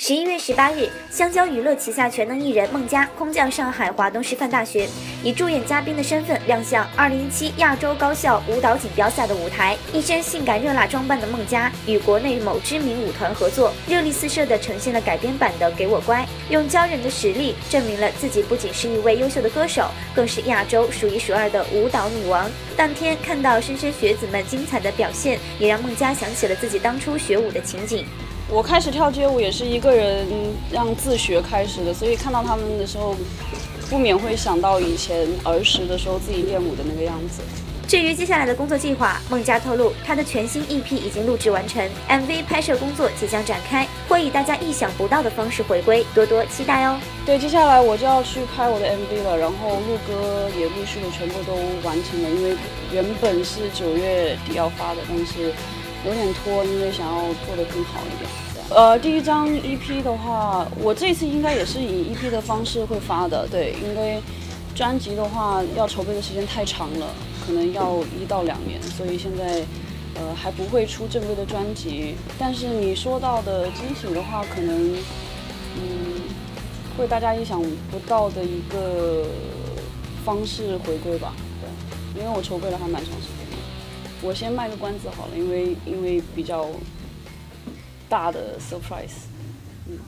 十一月十八日，香蕉娱乐旗下全能艺人孟佳空降上海华东师范大学，以助演嘉宾的身份亮相二零一七亚洲高校舞蹈锦标赛的舞台。一身性感热辣装扮的孟佳与国内某知名舞团合作，热力四射地呈现了改编版的《给我乖》，用骄人的实力证明了自己不仅是一位优秀的歌手，更是亚洲数一数二的舞蹈女王。当天看到莘莘学子们精彩的表现，也让孟佳想起了自己当初学舞的情景。我开始跳街舞也是一个人让自学开始的，所以看到他们的时候，不免会想到以前儿时的时候自己练舞的那个样子。至于接下来的工作计划，孟佳透露，她的全新 EP 已经录制完成，MV 拍摄工作即将展开，会以大家意想不到的方式回归，多多期待哦。对，接下来我就要去拍我的 MV 了，然后录歌也陆续的全部都完成了，因为原本是九月底要发的，但是。有点拖，因为想要做的更好一点。呃，第一张 EP 的话，我这次应该也是以 EP 的方式会发的。对，因为专辑的话要筹备的时间太长了，可能要一到两年，所以现在呃还不会出正规的专辑。但是你说到的惊喜的话，可能嗯会大家意想不到的一个方式回归吧。对，因为我筹备了还蛮长时间的。我先卖个关子好了，因为因为比较大的 surprise，嗯。